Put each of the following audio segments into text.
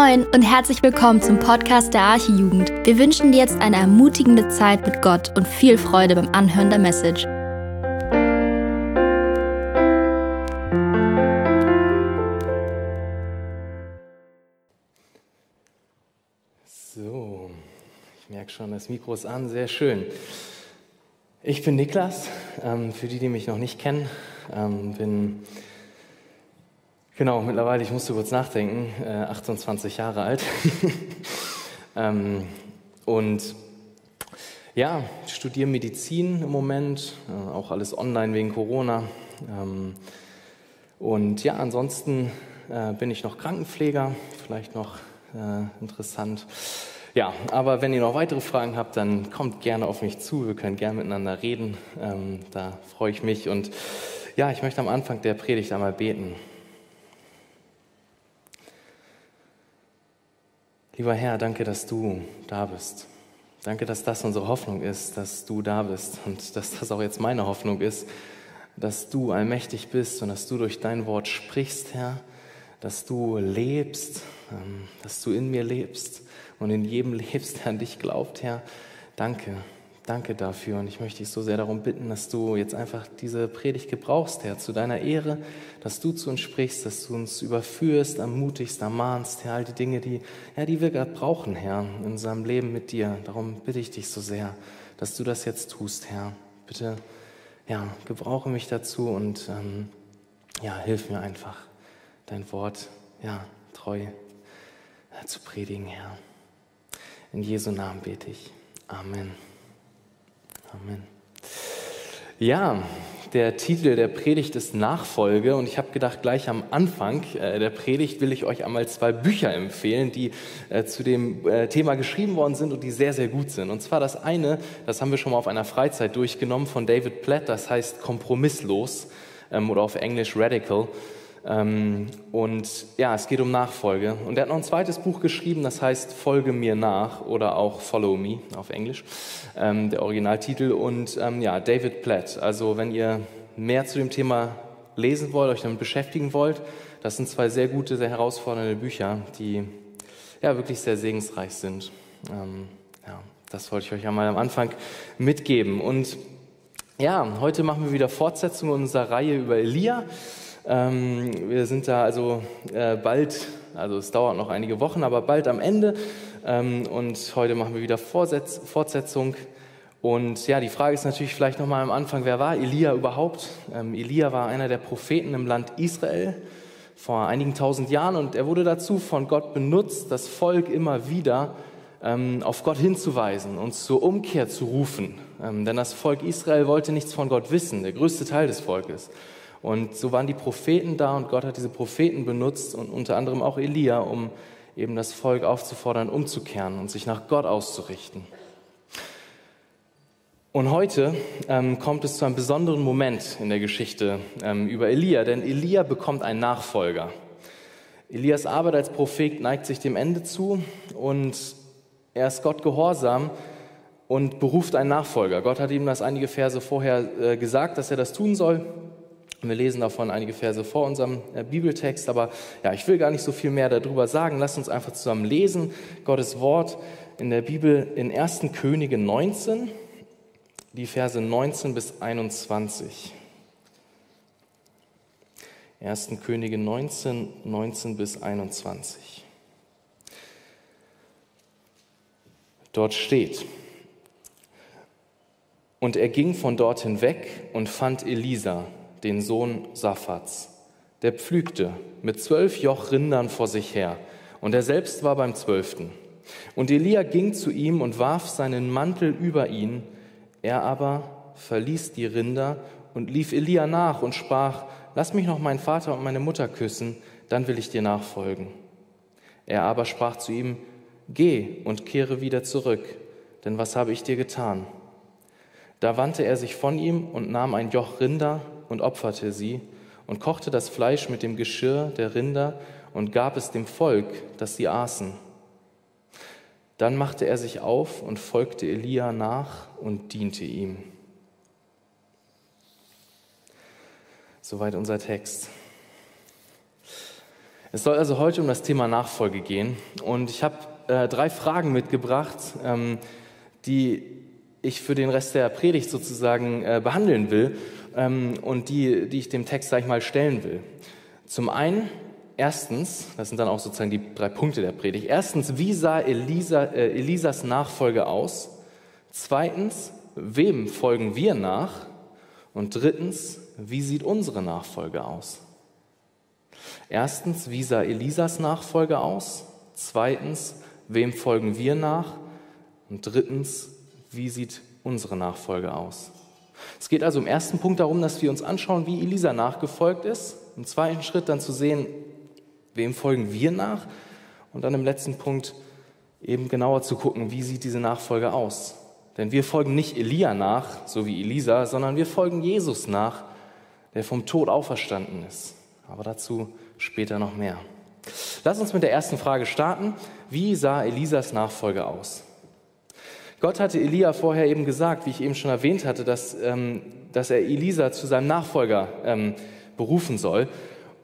Moin und herzlich willkommen zum Podcast der Archijugend. Wir wünschen dir jetzt eine ermutigende Zeit mit Gott und viel Freude beim Anhören der Message. So, ich merke schon, das Mikro ist an, sehr schön. Ich bin Niklas, ähm, für die, die mich noch nicht kennen, ähm, bin Genau, mittlerweile, ich musste kurz nachdenken, äh, 28 Jahre alt. ähm, und ja, studiere Medizin im Moment, äh, auch alles online wegen Corona. Ähm, und ja, ansonsten äh, bin ich noch Krankenpfleger, vielleicht noch äh, interessant. Ja, aber wenn ihr noch weitere Fragen habt, dann kommt gerne auf mich zu. Wir können gerne miteinander reden. Ähm, da freue ich mich. Und ja, ich möchte am Anfang der Predigt einmal beten. Lieber Herr, danke, dass du da bist. Danke, dass das unsere Hoffnung ist, dass du da bist und dass das auch jetzt meine Hoffnung ist, dass du allmächtig bist und dass du durch dein Wort sprichst, Herr, dass du lebst, ähm, dass du in mir lebst und in jedem lebst, der an dich glaubt, Herr. Danke, Danke dafür und ich möchte dich so sehr darum bitten, dass du jetzt einfach diese Predigt gebrauchst, Herr, zu deiner Ehre, dass du zu uns sprichst, dass du uns überführst, ermutigst, ermahnst, Herr, all die Dinge, die, ja, die wir gerade brauchen, Herr, in unserem Leben mit dir. Darum bitte ich dich so sehr, dass du das jetzt tust, Herr. Bitte, ja, gebrauche mich dazu und ähm, ja, hilf mir einfach, dein Wort, ja, treu ja, zu predigen, Herr. In Jesu Namen bete ich. Amen. Amen. Ja, der Titel der Predigt ist Nachfolge und ich habe gedacht, gleich am Anfang äh, der Predigt will ich euch einmal zwei Bücher empfehlen, die äh, zu dem äh, Thema geschrieben worden sind und die sehr, sehr gut sind. Und zwar das eine, das haben wir schon mal auf einer Freizeit durchgenommen von David Platt, das heißt Kompromisslos ähm, oder auf Englisch Radical. Ähm, und ja, es geht um Nachfolge. Und er hat noch ein zweites Buch geschrieben, das heißt Folge mir nach oder auch Follow Me auf Englisch, ähm, der Originaltitel. Und ähm, ja, David Platt. Also wenn ihr mehr zu dem Thema lesen wollt, euch damit beschäftigen wollt, das sind zwei sehr gute, sehr herausfordernde Bücher, die ja wirklich sehr segensreich sind. ja, das wollte ich euch einmal am Anfang mitgeben. Und ja, heute machen wir wieder Fortsetzung unserer Reihe über Elia. Ähm, wir sind da also äh, bald, also es dauert noch einige Wochen, aber bald am Ende. Ähm, und heute machen wir wieder Vorsetz Fortsetzung. Und ja, die Frage ist natürlich vielleicht nochmal am Anfang, wer war Elia überhaupt? Ähm, Elia war einer der Propheten im Land Israel vor einigen tausend Jahren und er wurde dazu von Gott benutzt, das Volk immer wieder ähm, auf Gott hinzuweisen und zur Umkehr zu rufen. Ähm, denn das Volk Israel wollte nichts von Gott wissen, der größte Teil des Volkes. Und so waren die Propheten da und Gott hat diese Propheten benutzt und unter anderem auch Elia, um eben das Volk aufzufordern, umzukehren und sich nach Gott auszurichten. Und heute ähm, kommt es zu einem besonderen Moment in der Geschichte ähm, über Elia, denn Elia bekommt einen Nachfolger. Elias Arbeit als Prophet neigt sich dem Ende zu und er ist Gott gehorsam und beruft einen Nachfolger. Gott hat ihm das einige Verse vorher äh, gesagt, dass er das tun soll. Wir lesen davon einige Verse vor unserem äh, Bibeltext, aber ja, ich will gar nicht so viel mehr darüber sagen. Lasst uns einfach zusammen lesen. Gottes Wort in der Bibel in 1. Könige 19, die Verse 19 bis 21. 1. Könige 19, 19 bis 21. Dort steht, und er ging von dort hinweg und fand Elisa, den Sohn Saphats. Der pflügte mit zwölf Jochrindern vor sich her, und er selbst war beim zwölften. Und Elia ging zu ihm und warf seinen Mantel über ihn. Er aber verließ die Rinder und lief Elia nach und sprach, Lass mich noch meinen Vater und meine Mutter küssen, dann will ich dir nachfolgen. Er aber sprach zu ihm, Geh und kehre wieder zurück, denn was habe ich dir getan? Da wandte er sich von ihm und nahm ein Joch Rinder und opferte sie und kochte das Fleisch mit dem Geschirr der Rinder und gab es dem Volk, das sie aßen. Dann machte er sich auf und folgte Elia nach und diente ihm. Soweit unser Text. Es soll also heute um das Thema Nachfolge gehen und ich habe äh, drei Fragen mitgebracht, ähm, die ich für den Rest der Predigt sozusagen äh, behandeln will und die, die ich dem Text, sag ich mal, stellen will. Zum einen, erstens, das sind dann auch sozusagen die drei Punkte der Predigt. Erstens, wie sah Elisa, äh, Elisas Nachfolge aus? Zweitens, wem folgen wir nach? Und drittens, wie sieht unsere Nachfolge aus? Erstens, wie sah Elisas Nachfolge aus? Zweitens, wem folgen wir nach? Und drittens, wie sieht unsere Nachfolge aus? Es geht also im ersten Punkt darum, dass wir uns anschauen, wie Elisa nachgefolgt ist. Im zweiten Schritt dann zu sehen, wem folgen wir nach? Und dann im letzten Punkt eben genauer zu gucken, wie sieht diese Nachfolge aus? Denn wir folgen nicht Elia nach, so wie Elisa, sondern wir folgen Jesus nach, der vom Tod auferstanden ist. Aber dazu später noch mehr. Lass uns mit der ersten Frage starten. Wie sah Elisas Nachfolge aus? Gott hatte Elia vorher eben gesagt, wie ich eben schon erwähnt hatte, dass, ähm, dass er Elisa zu seinem Nachfolger ähm, berufen soll.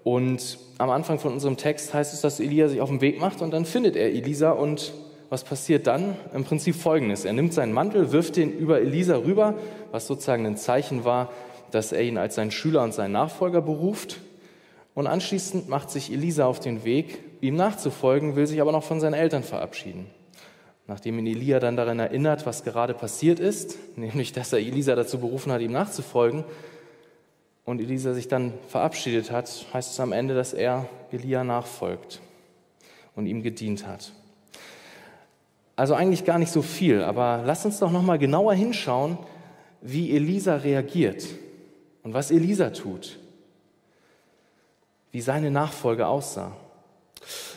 Und am Anfang von unserem Text heißt es, dass Elia sich auf den Weg macht und dann findet er Elisa und was passiert dann? Im Prinzip folgendes. Er nimmt seinen Mantel, wirft ihn über Elisa rüber, was sozusagen ein Zeichen war, dass er ihn als seinen Schüler und seinen Nachfolger beruft. Und anschließend macht sich Elisa auf den Weg, ihm nachzufolgen, will sich aber noch von seinen Eltern verabschieden. Nachdem ihn Elia dann daran erinnert, was gerade passiert ist, nämlich dass er Elisa dazu berufen hat, ihm nachzufolgen, und Elisa sich dann verabschiedet hat, heißt es am Ende, dass er Elia nachfolgt und ihm gedient hat. Also eigentlich gar nicht so viel, aber lass uns doch noch mal genauer hinschauen, wie Elisa reagiert und was Elisa tut wie seine Nachfolge aussah.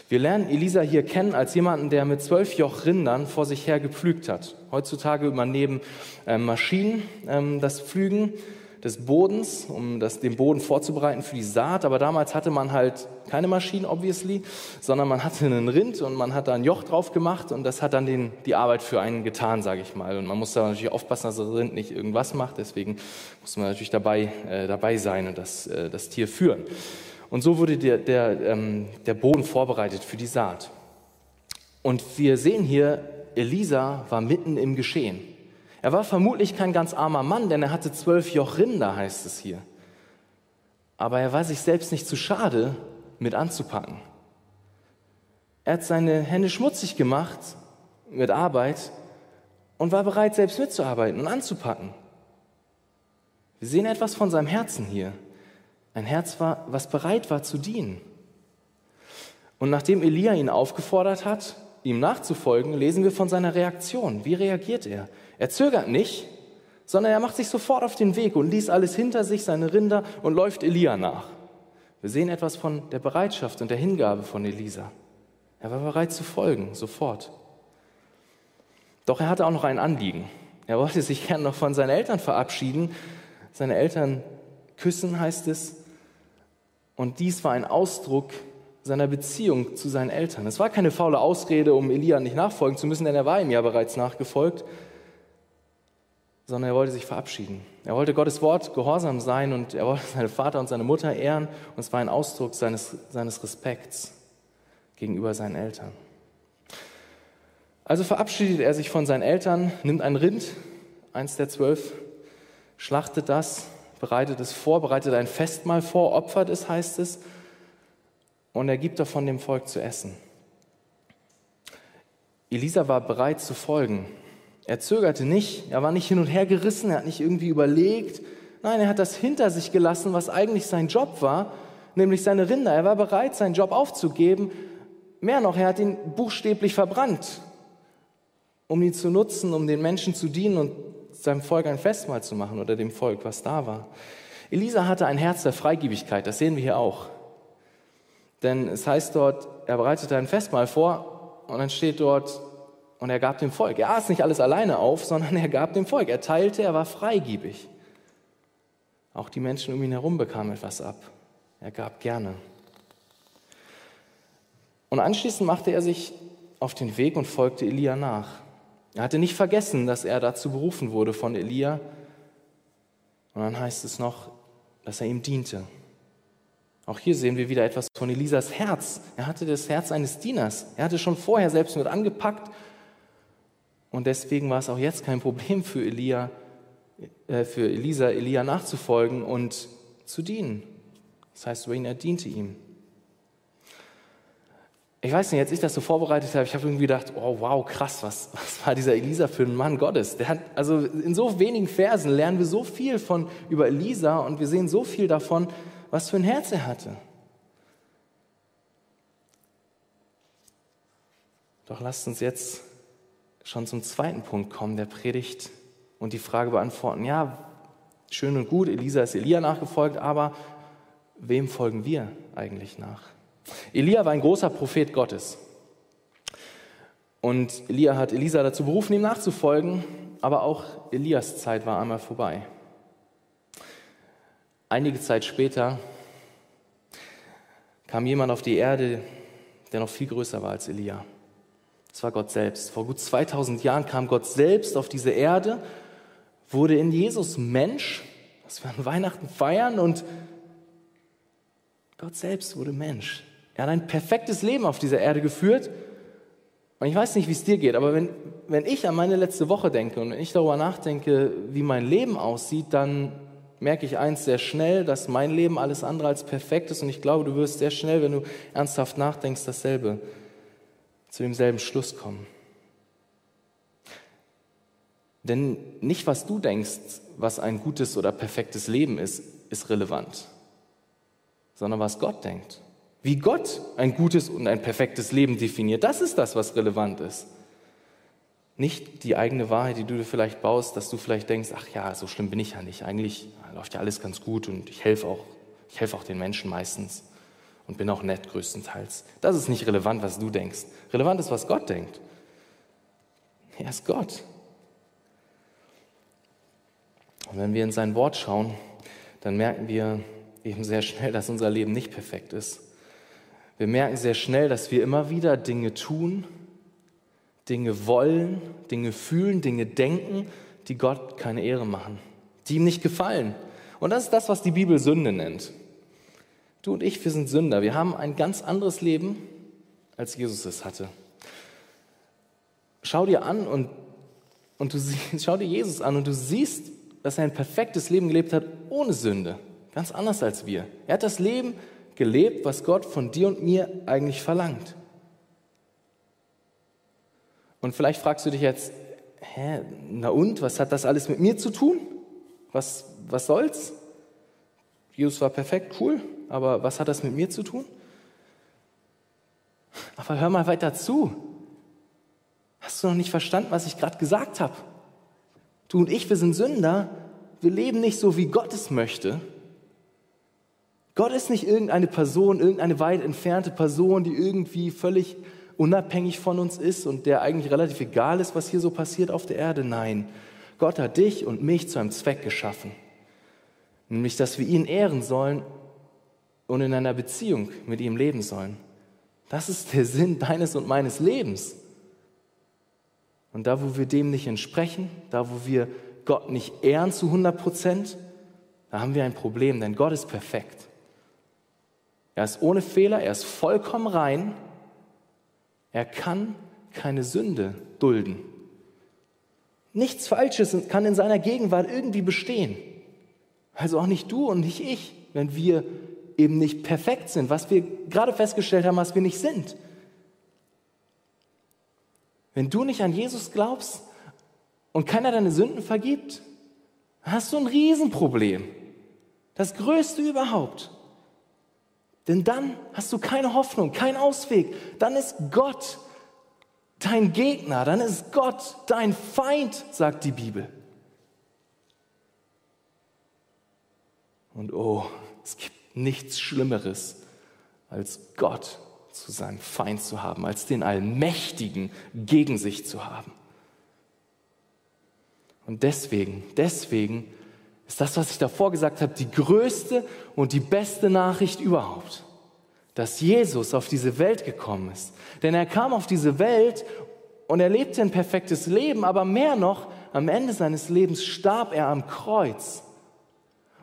Wir lernen Elisa hier kennen als jemanden, der mit zwölf Joch Rindern vor sich her gepflügt hat. Heutzutage übernehmen äh, Maschinen ähm, das Pflügen des Bodens, um das, den Boden vorzubereiten für die Saat. Aber damals hatte man halt keine Maschinen, obviously, sondern man hatte einen Rind und man hat da ein Joch drauf gemacht und das hat dann den, die Arbeit für einen getan, sage ich mal. Und man muss da natürlich aufpassen, dass das Rind nicht irgendwas macht. Deswegen muss man natürlich dabei, äh, dabei sein und das, äh, das Tier führen. Und so wurde der, der, ähm, der Boden vorbereitet für die Saat. Und wir sehen hier, Elisa war mitten im Geschehen. Er war vermutlich kein ganz armer Mann, denn er hatte zwölf Joch Rinder, heißt es hier. Aber er war sich selbst nicht zu schade, mit anzupacken. Er hat seine Hände schmutzig gemacht mit Arbeit und war bereit, selbst mitzuarbeiten und anzupacken. Wir sehen etwas von seinem Herzen hier. Ein Herz war, was bereit war zu dienen. Und nachdem Elia ihn aufgefordert hat, ihm nachzufolgen, lesen wir von seiner Reaktion. Wie reagiert er? Er zögert nicht, sondern er macht sich sofort auf den Weg und ließ alles hinter sich, seine Rinder, und läuft Elia nach. Wir sehen etwas von der Bereitschaft und der Hingabe von Elisa. Er war bereit zu folgen, sofort. Doch er hatte auch noch ein Anliegen. Er wollte sich gern noch von seinen Eltern verabschieden. Seine Eltern küssen, heißt es, und dies war ein Ausdruck seiner Beziehung zu seinen Eltern. Es war keine faule Ausrede, um Elia nicht nachfolgen zu müssen, denn er war ihm ja bereits nachgefolgt, sondern er wollte sich verabschieden. Er wollte Gottes Wort gehorsam sein und er wollte seine Vater und seine Mutter ehren und es war ein Ausdruck seines, seines Respekts gegenüber seinen Eltern. Also verabschiedet er sich von seinen Eltern, nimmt ein Rind, eins der zwölf, schlachtet das bereitet es vor, bereitet ein Festmahl vor, opfert es, heißt es, und er gibt davon dem Volk zu essen. Elisa war bereit zu folgen. Er zögerte nicht, er war nicht hin und her gerissen, er hat nicht irgendwie überlegt. Nein, er hat das hinter sich gelassen, was eigentlich sein Job war, nämlich seine Rinder. Er war bereit, seinen Job aufzugeben. Mehr noch, er hat ihn buchstäblich verbrannt, um ihn zu nutzen, um den Menschen zu dienen und seinem Volk ein Festmahl zu machen oder dem Volk, was da war. Elisa hatte ein Herz der Freigebigkeit, das sehen wir hier auch. Denn es heißt dort, er bereitete ein Festmahl vor und dann steht dort, und er gab dem Volk. Er aß nicht alles alleine auf, sondern er gab dem Volk. Er teilte, er war freigebig. Auch die Menschen um ihn herum bekamen etwas ab. Er gab gerne. Und anschließend machte er sich auf den Weg und folgte Elia nach. Er hatte nicht vergessen, dass er dazu berufen wurde von Elia. Und dann heißt es noch, dass er ihm diente. Auch hier sehen wir wieder etwas von Elisas Herz. Er hatte das Herz eines Dieners. Er hatte schon vorher selbst mit angepackt. Und deswegen war es auch jetzt kein Problem für Elia, äh, für Elisa, Elia nachzufolgen und zu dienen. Das heißt, Wayne, er diente ihm. Ich weiß nicht, als ich das so vorbereitet habe, ich habe irgendwie gedacht, oh wow, krass, was, was war dieser Elisa für ein Mann Gottes? Der hat, also in so wenigen Versen lernen wir so viel von über Elisa und wir sehen so viel davon, was für ein Herz er hatte. Doch lasst uns jetzt schon zum zweiten Punkt kommen, der Predigt und die Frage beantworten. Ja, schön und gut, Elisa ist Elia nachgefolgt, aber wem folgen wir eigentlich nach? Elia war ein großer Prophet Gottes. Und Elia hat Elisa dazu berufen, ihm nachzufolgen, aber auch Elias Zeit war einmal vorbei. Einige Zeit später kam jemand auf die Erde, der noch viel größer war als Elia. Das war Gott selbst. Vor gut 2000 Jahren kam Gott selbst auf diese Erde, wurde in Jesus Mensch, dass wir an Weihnachten feiern und Gott selbst wurde Mensch. Er hat ein perfektes Leben auf dieser Erde geführt. Und ich weiß nicht, wie es dir geht, aber wenn, wenn ich an meine letzte Woche denke und wenn ich darüber nachdenke, wie mein Leben aussieht, dann merke ich eins sehr schnell, dass mein Leben alles andere als perfekt ist und ich glaube, du wirst sehr schnell, wenn du ernsthaft nachdenkst, dasselbe, zu demselben Schluss kommen. Denn nicht, was du denkst, was ein gutes oder perfektes Leben ist, ist relevant, sondern was Gott denkt. Wie Gott ein gutes und ein perfektes Leben definiert, das ist das, was relevant ist. Nicht die eigene Wahrheit, die du dir vielleicht baust, dass du vielleicht denkst, ach ja, so schlimm bin ich ja nicht. Eigentlich läuft ja alles ganz gut und ich helfe auch, ich helfe auch den Menschen meistens und bin auch nett größtenteils. Das ist nicht relevant, was du denkst. Relevant ist, was Gott denkt. Er ist Gott. Und wenn wir in sein Wort schauen, dann merken wir eben sehr schnell, dass unser Leben nicht perfekt ist. Wir merken sehr schnell, dass wir immer wieder Dinge tun, Dinge wollen, Dinge fühlen, Dinge denken, die Gott keine Ehre machen, die ihm nicht gefallen. Und das ist das, was die Bibel Sünde nennt. Du und ich, wir sind Sünder. Wir haben ein ganz anderes Leben, als Jesus es hatte. Schau dir an und, und du siehst, schau dir Jesus an und du siehst, dass er ein perfektes Leben gelebt hat ohne Sünde. Ganz anders als wir. Er hat das Leben gelebt, was Gott von dir und mir eigentlich verlangt. Und vielleicht fragst du dich jetzt, hä, na und, was hat das alles mit mir zu tun? Was, was soll's? Jesus war perfekt, cool, aber was hat das mit mir zu tun? Aber hör mal weiter zu. Hast du noch nicht verstanden, was ich gerade gesagt habe? Du und ich, wir sind Sünder. Wir leben nicht so, wie Gott es möchte. Gott ist nicht irgendeine Person, irgendeine weit entfernte Person, die irgendwie völlig unabhängig von uns ist und der eigentlich relativ egal ist, was hier so passiert auf der Erde. Nein, Gott hat dich und mich zu einem Zweck geschaffen. Nämlich, dass wir ihn ehren sollen und in einer Beziehung mit ihm leben sollen. Das ist der Sinn deines und meines Lebens. Und da, wo wir dem nicht entsprechen, da, wo wir Gott nicht ehren zu 100 Prozent, da haben wir ein Problem, denn Gott ist perfekt. Er ist ohne Fehler, er ist vollkommen rein er kann keine Sünde dulden. Nichts Falsches kann in seiner Gegenwart irgendwie bestehen. Also auch nicht du und nicht ich, wenn wir eben nicht perfekt sind, was wir gerade festgestellt haben, was wir nicht sind. Wenn du nicht an Jesus glaubst und keiner deine Sünden vergibt, hast du ein Riesenproblem. Das größte überhaupt. Denn dann hast du keine Hoffnung, keinen Ausweg. Dann ist Gott dein Gegner, dann ist Gott dein Feind, sagt die Bibel. Und oh, es gibt nichts Schlimmeres, als Gott zu seinem Feind zu haben, als den Allmächtigen gegen sich zu haben. Und deswegen, deswegen ist das, was ich davor gesagt habe, die größte und die beste Nachricht überhaupt. Dass Jesus auf diese Welt gekommen ist. Denn er kam auf diese Welt und er lebte ein perfektes Leben, aber mehr noch, am Ende seines Lebens starb er am Kreuz.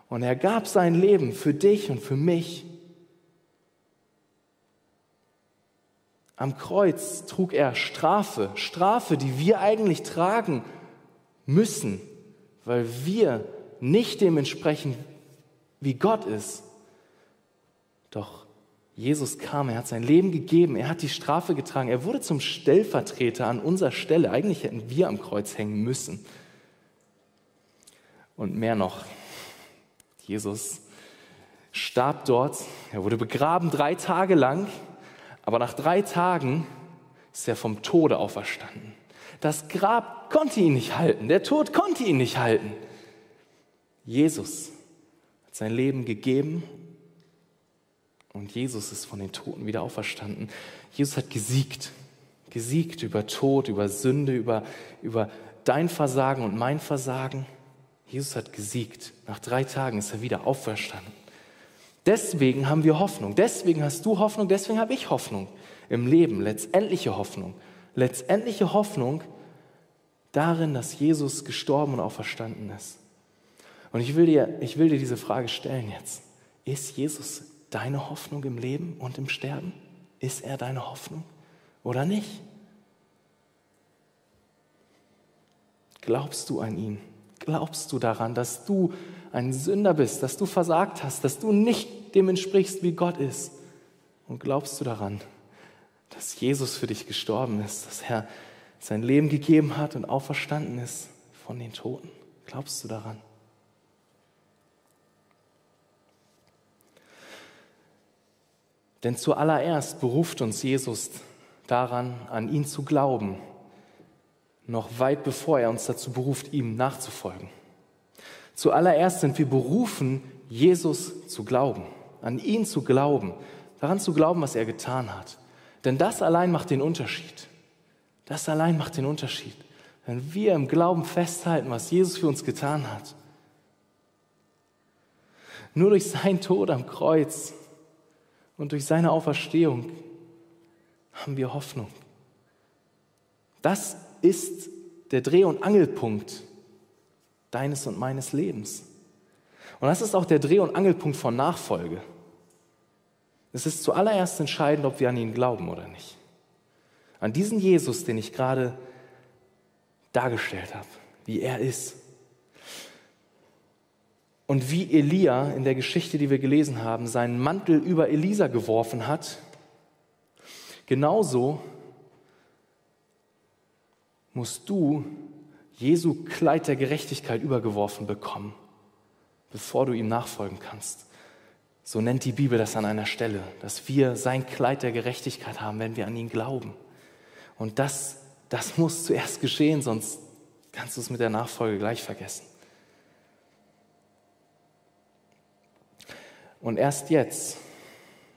Und er gab sein Leben für dich und für mich. Am Kreuz trug er Strafe, Strafe, die wir eigentlich tragen müssen, weil wir nicht dementsprechend wie Gott ist. Doch Jesus kam, er hat sein Leben gegeben, er hat die Strafe getragen, er wurde zum Stellvertreter an unserer Stelle. Eigentlich hätten wir am Kreuz hängen müssen. Und mehr noch, Jesus starb dort, er wurde begraben drei Tage lang, aber nach drei Tagen ist er vom Tode auferstanden. Das Grab konnte ihn nicht halten, der Tod konnte ihn nicht halten. Jesus hat sein Leben gegeben und Jesus ist von den Toten wieder auferstanden. Jesus hat gesiegt, gesiegt über Tod, über Sünde, über, über dein Versagen und mein Versagen. Jesus hat gesiegt. Nach drei Tagen ist er wieder auferstanden. Deswegen haben wir Hoffnung. Deswegen hast du Hoffnung. Deswegen habe ich Hoffnung im Leben. Letztendliche Hoffnung. Letztendliche Hoffnung darin, dass Jesus gestorben und auferstanden ist. Und ich will dir, ich will dir diese Frage stellen jetzt. Ist Jesus deine Hoffnung im Leben und im Sterben? Ist er deine Hoffnung oder nicht? Glaubst du an ihn? Glaubst du daran, dass du ein Sünder bist, dass du versagt hast, dass du nicht dem entsprichst, wie Gott ist? Und glaubst du daran, dass Jesus für dich gestorben ist, dass er sein Leben gegeben hat und auferstanden ist von den Toten? Glaubst du daran? Denn zuallererst beruft uns Jesus daran, an ihn zu glauben, noch weit bevor er uns dazu beruft, ihm nachzufolgen. Zuallererst sind wir berufen, Jesus zu glauben, an ihn zu glauben, daran zu glauben, was er getan hat. Denn das allein macht den Unterschied. Das allein macht den Unterschied. Wenn wir im Glauben festhalten, was Jesus für uns getan hat. Nur durch seinen Tod am Kreuz und durch seine Auferstehung haben wir Hoffnung. Das ist der Dreh- und Angelpunkt deines und meines Lebens. Und das ist auch der Dreh- und Angelpunkt von Nachfolge. Es ist zuallererst entscheidend, ob wir an ihn glauben oder nicht. An diesen Jesus, den ich gerade dargestellt habe, wie er ist. Und wie Elia in der Geschichte, die wir gelesen haben, seinen Mantel über Elisa geworfen hat, genauso musst du Jesu Kleid der Gerechtigkeit übergeworfen bekommen, bevor du ihm nachfolgen kannst. So nennt die Bibel das an einer Stelle, dass wir sein Kleid der Gerechtigkeit haben, wenn wir an ihn glauben. Und das, das muss zuerst geschehen, sonst kannst du es mit der Nachfolge gleich vergessen. Und erst jetzt,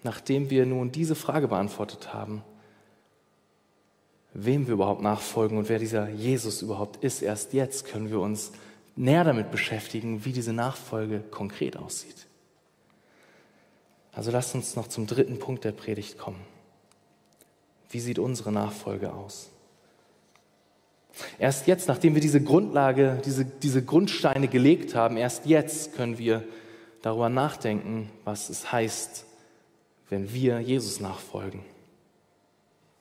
nachdem wir nun diese Frage beantwortet haben, wem wir überhaupt nachfolgen und wer dieser Jesus überhaupt ist, erst jetzt können wir uns näher damit beschäftigen, wie diese Nachfolge konkret aussieht. Also lasst uns noch zum dritten Punkt der Predigt kommen. Wie sieht unsere Nachfolge aus? Erst jetzt, nachdem wir diese Grundlage, diese, diese Grundsteine gelegt haben, erst jetzt können wir darüber nachdenken, was es heißt, wenn wir Jesus nachfolgen.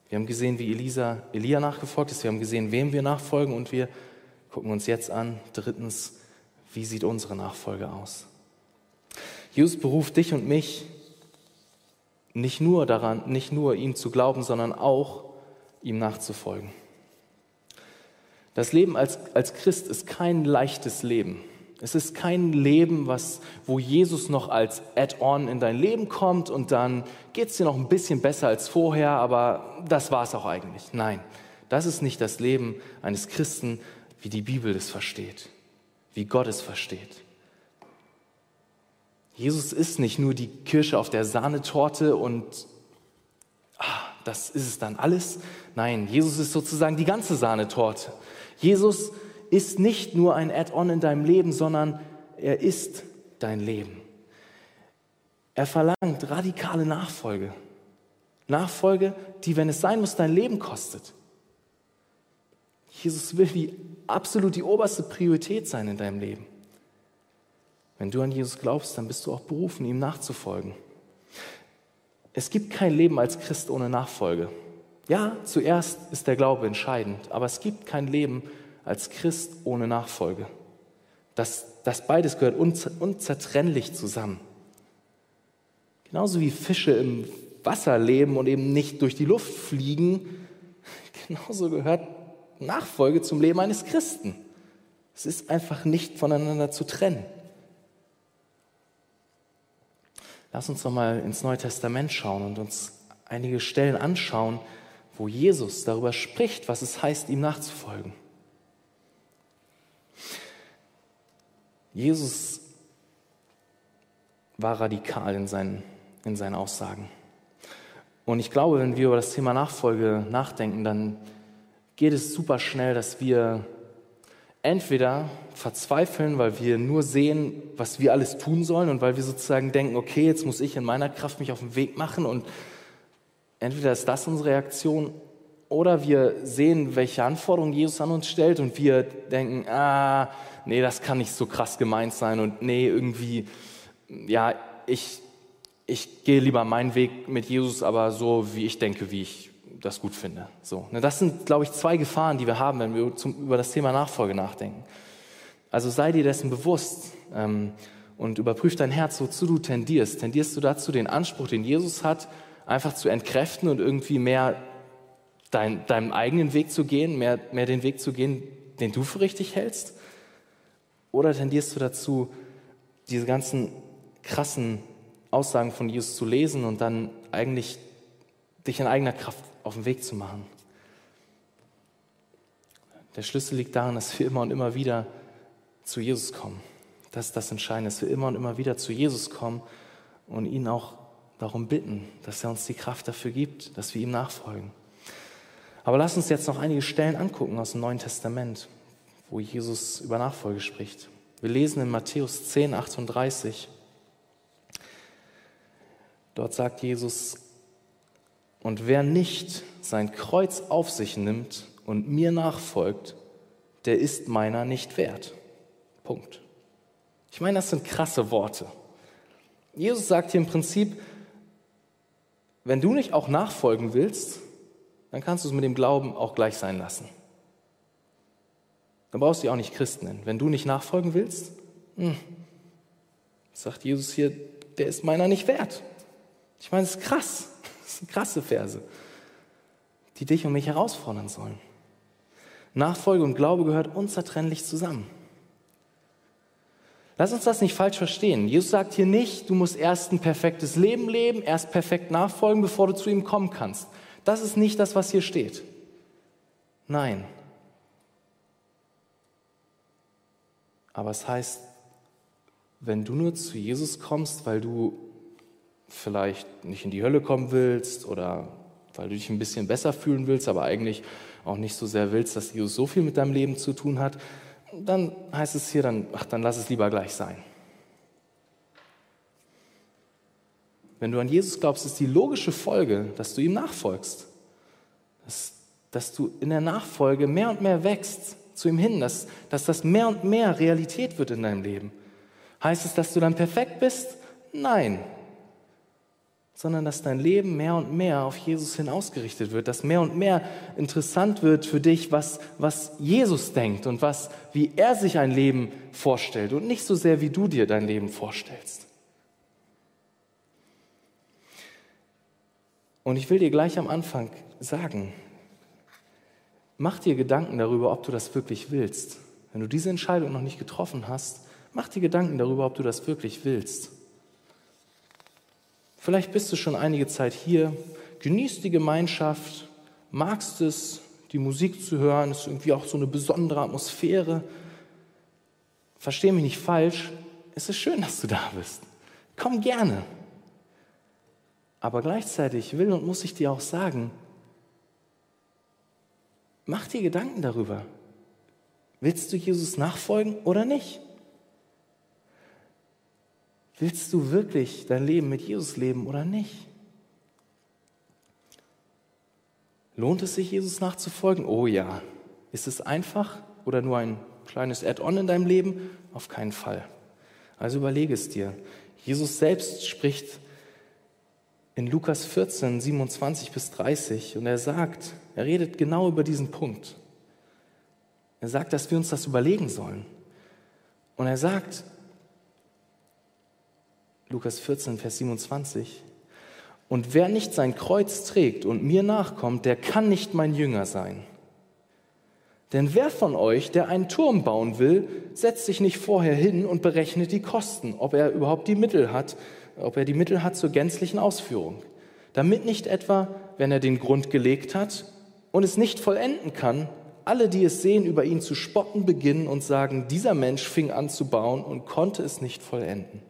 Wir haben gesehen, wie Elisa Elia nachgefolgt ist. Wir haben gesehen, wem wir nachfolgen. Und wir gucken uns jetzt an, drittens, wie sieht unsere Nachfolge aus? Jesus beruft dich und mich nicht nur daran, nicht nur ihm zu glauben, sondern auch ihm nachzufolgen. Das Leben als, als Christ ist kein leichtes Leben. Es ist kein Leben, was, wo Jesus noch als Add-on in dein Leben kommt und dann geht es dir noch ein bisschen besser als vorher, aber das war es auch eigentlich. Nein, das ist nicht das Leben eines Christen, wie die Bibel es versteht, wie Gott es versteht. Jesus ist nicht nur die Kirsche auf der Sahnetorte und ah, das ist es dann alles. Nein, Jesus ist sozusagen die ganze Sahnetorte. Jesus ist nicht nur ein Add-on in deinem Leben, sondern er ist dein Leben. Er verlangt radikale Nachfolge. Nachfolge, die, wenn es sein muss, dein Leben kostet. Jesus will die absolut die oberste Priorität sein in deinem Leben. Wenn du an Jesus glaubst, dann bist du auch berufen, ihm nachzufolgen. Es gibt kein Leben als Christ ohne Nachfolge. Ja, zuerst ist der Glaube entscheidend, aber es gibt kein Leben als Christ ohne Nachfolge. Das, das beides gehört unzertrennlich zusammen. Genauso wie Fische im Wasser leben und eben nicht durch die Luft fliegen, genauso gehört Nachfolge zum Leben eines Christen. Es ist einfach nicht voneinander zu trennen. Lass uns doch mal ins Neue Testament schauen und uns einige Stellen anschauen, wo Jesus darüber spricht, was es heißt, ihm nachzufolgen. Jesus war radikal in seinen, in seinen Aussagen. Und ich glaube, wenn wir über das Thema Nachfolge nachdenken, dann geht es super schnell, dass wir entweder verzweifeln, weil wir nur sehen, was wir alles tun sollen und weil wir sozusagen denken, okay, jetzt muss ich in meiner Kraft mich auf den Weg machen und entweder ist das unsere Reaktion oder wir sehen, welche Anforderungen Jesus an uns stellt und wir denken, ah, nee, das kann nicht so krass gemeint sein und nee, irgendwie, ja, ich, ich gehe lieber meinen Weg mit Jesus, aber so, wie ich denke, wie ich das gut finde. So, ne, das sind, glaube ich, zwei Gefahren, die wir haben, wenn wir zum, über das Thema Nachfolge nachdenken. Also sei dir dessen bewusst ähm, und überprüf dein Herz, wozu du tendierst. Tendierst du dazu, den Anspruch, den Jesus hat, einfach zu entkräften und irgendwie mehr dein, deinem eigenen Weg zu gehen, mehr, mehr den Weg zu gehen, den du für richtig hältst? Oder tendierst du dazu, diese ganzen krassen Aussagen von Jesus zu lesen und dann eigentlich dich in eigener Kraft auf den Weg zu machen. Der Schlüssel liegt darin, dass wir immer und immer wieder zu Jesus kommen. Das ist das Entscheidende, dass wir immer und immer wieder zu Jesus kommen und ihn auch darum bitten, dass er uns die Kraft dafür gibt, dass wir ihm nachfolgen. Aber lass uns jetzt noch einige Stellen angucken aus dem Neuen Testament, wo Jesus über Nachfolge spricht. Wir lesen in Matthäus 10, 38. Dort sagt Jesus, und wer nicht sein Kreuz auf sich nimmt und mir nachfolgt, der ist meiner nicht wert. Punkt. Ich meine, das sind krasse Worte. Jesus sagt hier im Prinzip, wenn du nicht auch nachfolgen willst, dann kannst du es mit dem Glauben auch gleich sein lassen. Dann brauchst du dich auch nicht Christen nennen. Wenn du nicht nachfolgen willst, hm, sagt Jesus hier, der ist meiner nicht wert. Ich meine, das ist krass. Das sind krasse Verse, die dich und mich herausfordern sollen. Nachfolge und Glaube gehört unzertrennlich zusammen. Lass uns das nicht falsch verstehen. Jesus sagt hier nicht, du musst erst ein perfektes Leben leben, erst perfekt nachfolgen, bevor du zu ihm kommen kannst. Das ist nicht das, was hier steht. Nein. Aber es heißt, wenn du nur zu Jesus kommst, weil du vielleicht nicht in die Hölle kommen willst oder weil du dich ein bisschen besser fühlen willst, aber eigentlich auch nicht so sehr willst, dass Jesus so viel mit deinem Leben zu tun hat, dann heißt es hier, dann, ach, dann lass es lieber gleich sein. Wenn du an Jesus glaubst, ist die logische Folge, dass du ihm nachfolgst. Dass, dass du in der Nachfolge mehr und mehr wächst zu ihm hin, dass, dass das mehr und mehr Realität wird in deinem Leben. Heißt es, dass du dann perfekt bist? Nein, sondern dass dein Leben mehr und mehr auf Jesus hin ausgerichtet wird, dass mehr und mehr interessant wird für dich, was, was Jesus denkt und was, wie er sich ein Leben vorstellt und nicht so sehr, wie du dir dein Leben vorstellst. Und ich will dir gleich am Anfang sagen, mach dir Gedanken darüber, ob du das wirklich willst. Wenn du diese Entscheidung noch nicht getroffen hast, mach dir Gedanken darüber, ob du das wirklich willst. Vielleicht bist du schon einige Zeit hier, genießt die Gemeinschaft, magst es, die Musik zu hören, ist irgendwie auch so eine besondere Atmosphäre. Versteh mich nicht falsch, es ist schön, dass du da bist. Komm gerne. Aber gleichzeitig will und muss ich dir auch sagen, mach dir Gedanken darüber. Willst du Jesus nachfolgen oder nicht? Willst du wirklich dein Leben mit Jesus leben oder nicht? Lohnt es sich, Jesus nachzufolgen? Oh ja. Ist es einfach oder nur ein kleines Add-on in deinem Leben? Auf keinen Fall. Also überlege es dir. Jesus selbst spricht in Lukas 14, 27 bis 30 und er sagt, er redet genau über diesen Punkt. Er sagt, dass wir uns das überlegen sollen. Und er sagt, Lukas 14, Vers 27, und wer nicht sein Kreuz trägt und mir nachkommt, der kann nicht mein Jünger sein. Denn wer von euch, der einen Turm bauen will, setzt sich nicht vorher hin und berechnet die Kosten, ob er überhaupt die Mittel hat, ob er die Mittel hat zur gänzlichen Ausführung. Damit nicht etwa, wenn er den Grund gelegt hat und es nicht vollenden kann, alle, die es sehen, über ihn zu spotten beginnen und sagen, dieser Mensch fing an zu bauen und konnte es nicht vollenden.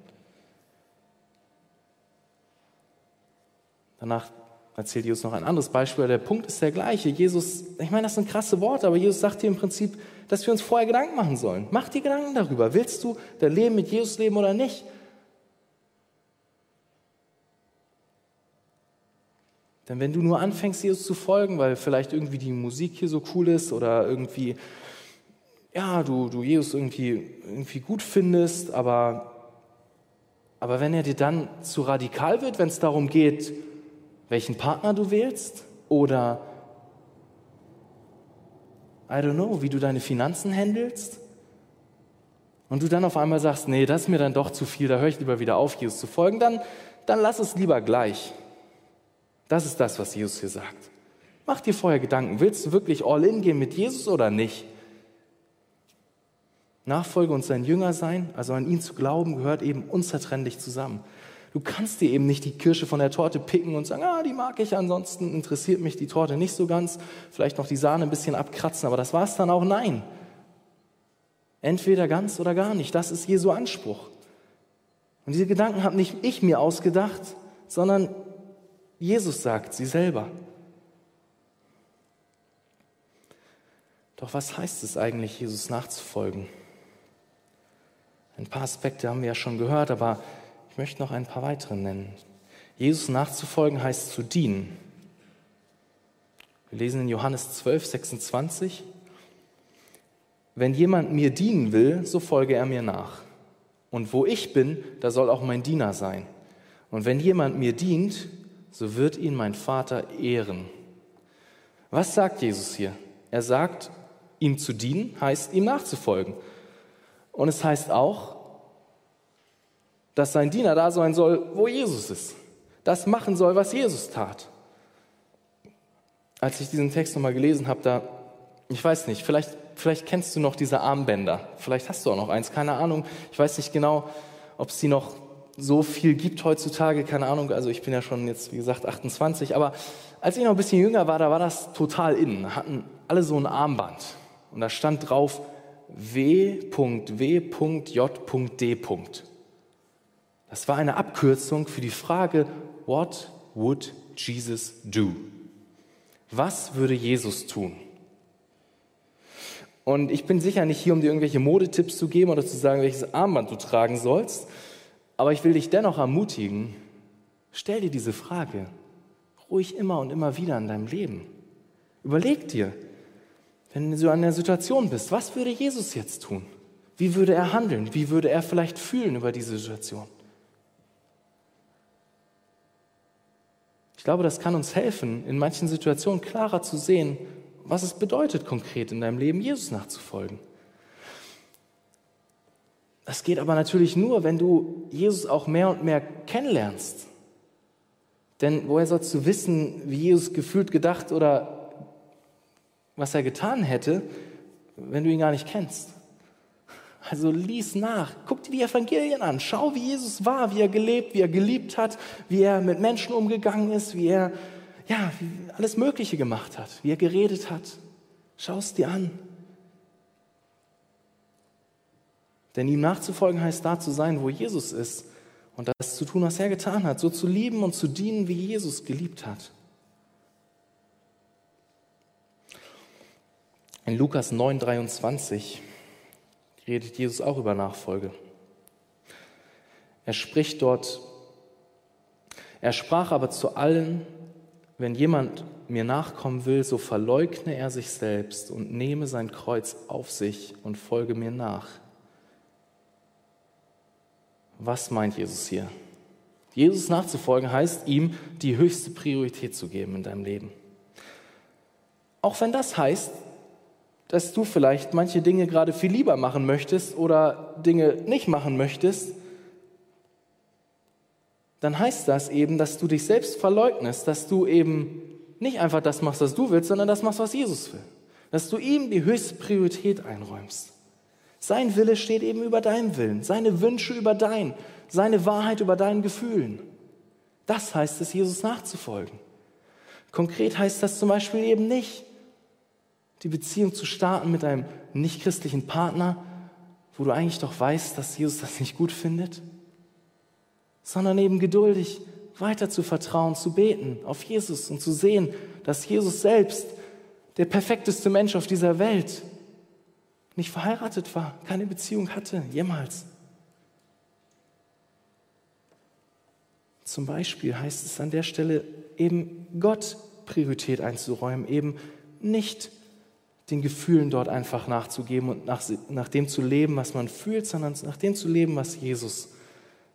Danach erzählt Jesus noch ein anderes Beispiel. Der Punkt ist der gleiche. Jesus, ich meine, das sind krasse Worte, aber Jesus sagt hier im Prinzip, dass wir uns vorher Gedanken machen sollen. Mach dir Gedanken darüber. Willst du dein Leben mit Jesus leben oder nicht? Denn wenn du nur anfängst, Jesus zu folgen, weil vielleicht irgendwie die Musik hier so cool ist oder irgendwie, ja, du, du Jesus irgendwie, irgendwie gut findest, aber, aber wenn er dir dann zu radikal wird, wenn es darum geht, welchen Partner du wählst oder I don't know, wie du deine Finanzen handelst und du dann auf einmal sagst, nee, das ist mir dann doch zu viel, da höre ich lieber wieder auf, Jesus zu folgen, dann, dann lass es lieber gleich. Das ist das, was Jesus hier sagt. Mach dir vorher Gedanken, willst du wirklich all in gehen mit Jesus oder nicht? Nachfolge und sein Jünger sein, also an ihn zu glauben, gehört eben unzertrennlich zusammen. Du kannst dir eben nicht die Kirsche von der Torte picken und sagen, ah, die mag ich, ansonsten interessiert mich die Torte nicht so ganz, vielleicht noch die Sahne ein bisschen abkratzen, aber das war es dann auch. Nein. Entweder ganz oder gar nicht. Das ist Jesu Anspruch. Und diese Gedanken habe nicht ich mir ausgedacht, sondern Jesus sagt sie selber. Doch was heißt es eigentlich, Jesus nachzufolgen? Ein paar Aspekte haben wir ja schon gehört, aber ich möchte noch ein paar weitere nennen. Jesus nachzufolgen heißt zu dienen. Wir lesen in Johannes 12, 26. Wenn jemand mir dienen will, so folge er mir nach. Und wo ich bin, da soll auch mein Diener sein. Und wenn jemand mir dient, so wird ihn mein Vater ehren. Was sagt Jesus hier? Er sagt, ihm zu dienen heißt, ihm nachzufolgen. Und es heißt auch, dass sein Diener da sein soll, wo Jesus ist. Das machen soll, was Jesus tat. Als ich diesen Text nochmal gelesen habe, da, ich weiß nicht, vielleicht, vielleicht kennst du noch diese Armbänder. Vielleicht hast du auch noch eins, keine Ahnung. Ich weiß nicht genau, ob es die noch so viel gibt heutzutage, keine Ahnung. Also ich bin ja schon jetzt, wie gesagt, 28. Aber als ich noch ein bisschen jünger war, da war das total innen. Da hatten alle so ein Armband. Und da stand drauf W.W.J.D. Das war eine Abkürzung für die Frage, what would Jesus do? Was würde Jesus tun? Und ich bin sicher nicht hier, um dir irgendwelche Modetipps zu geben oder zu sagen, welches Armband du tragen sollst, aber ich will dich dennoch ermutigen, stell dir diese Frage ruhig immer und immer wieder in deinem Leben. Überleg dir, wenn du an der Situation bist, was würde Jesus jetzt tun? Wie würde er handeln? Wie würde er vielleicht fühlen über diese Situation? Glaube, das kann uns helfen, in manchen Situationen klarer zu sehen, was es bedeutet, konkret in deinem Leben Jesus nachzufolgen. Das geht aber natürlich nur, wenn du Jesus auch mehr und mehr kennenlernst. Denn woher sollst du wissen, wie Jesus gefühlt gedacht oder was er getan hätte, wenn du ihn gar nicht kennst? Also lies nach, guck dir die Evangelien an, schau, wie Jesus war, wie er gelebt, wie er geliebt hat, wie er mit Menschen umgegangen ist, wie er ja, wie alles Mögliche gemacht hat, wie er geredet hat. Schau es dir an. Denn ihm nachzufolgen heißt da zu sein, wo Jesus ist und das zu tun, was er getan hat, so zu lieben und zu dienen, wie Jesus geliebt hat. In Lukas 9, 23 redet Jesus auch über Nachfolge. Er spricht dort, er sprach aber zu allen, wenn jemand mir nachkommen will, so verleugne er sich selbst und nehme sein Kreuz auf sich und folge mir nach. Was meint Jesus hier? Jesus nachzufolgen heißt, ihm die höchste Priorität zu geben in deinem Leben. Auch wenn das heißt, dass du vielleicht manche Dinge gerade viel lieber machen möchtest oder Dinge nicht machen möchtest, dann heißt das eben, dass du dich selbst verleugnest, dass du eben nicht einfach das machst, was du willst, sondern das machst, was Jesus will. Dass du ihm die höchste Priorität einräumst. Sein Wille steht eben über deinem Willen, seine Wünsche über dein, seine Wahrheit über deinen Gefühlen. Das heißt es, Jesus nachzufolgen. Konkret heißt das zum Beispiel eben nicht, die Beziehung zu starten mit einem nichtchristlichen Partner, wo du eigentlich doch weißt, dass Jesus das nicht gut findet, sondern eben geduldig weiter zu vertrauen, zu beten auf Jesus und zu sehen, dass Jesus selbst, der perfekteste Mensch auf dieser Welt, nicht verheiratet war, keine Beziehung hatte, jemals. Zum Beispiel heißt es an der Stelle eben Gott Priorität einzuräumen, eben nicht den Gefühlen dort einfach nachzugeben und nach, nach dem zu leben, was man fühlt, sondern nach dem zu leben, was Jesus,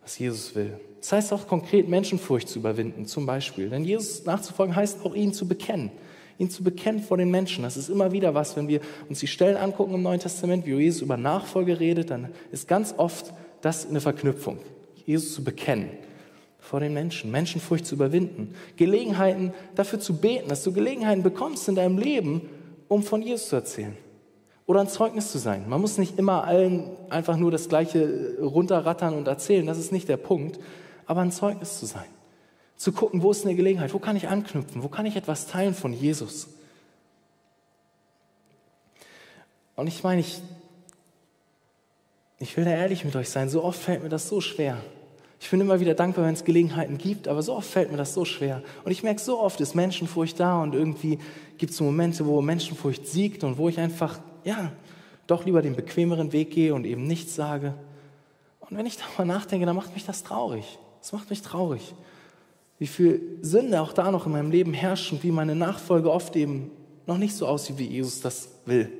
was Jesus will. Das heißt auch konkret Menschenfurcht zu überwinden, zum Beispiel. Denn Jesus nachzufolgen heißt auch ihn zu bekennen. Ihn zu bekennen vor den Menschen. Das ist immer wieder was, wenn wir uns die Stellen angucken im Neuen Testament, wie Jesus über Nachfolge redet, dann ist ganz oft das eine Verknüpfung. Jesus zu bekennen vor den Menschen, Menschenfurcht zu überwinden, Gelegenheiten dafür zu beten, dass du Gelegenheiten bekommst in deinem Leben, um von Jesus zu erzählen oder ein Zeugnis zu sein. Man muss nicht immer allen einfach nur das Gleiche runterrattern und erzählen, das ist nicht der Punkt, aber ein Zeugnis zu sein. Zu gucken, wo ist eine Gelegenheit, wo kann ich anknüpfen, wo kann ich etwas teilen von Jesus. Und ich meine, ich, ich will da ehrlich mit euch sein, so oft fällt mir das so schwer. Ich bin immer wieder dankbar, wenn es Gelegenheiten gibt, aber so oft fällt mir das so schwer. Und ich merke, so oft ist Menschenfurcht da und irgendwie gibt es Momente, wo Menschenfurcht siegt und wo ich einfach, ja, doch lieber den bequemeren Weg gehe und eben nichts sage. Und wenn ich darüber nachdenke, dann macht mich das traurig. Das macht mich traurig. Wie viel Sünde auch da noch in meinem Leben herrscht und wie meine Nachfolge oft eben noch nicht so aussieht, wie Jesus das will.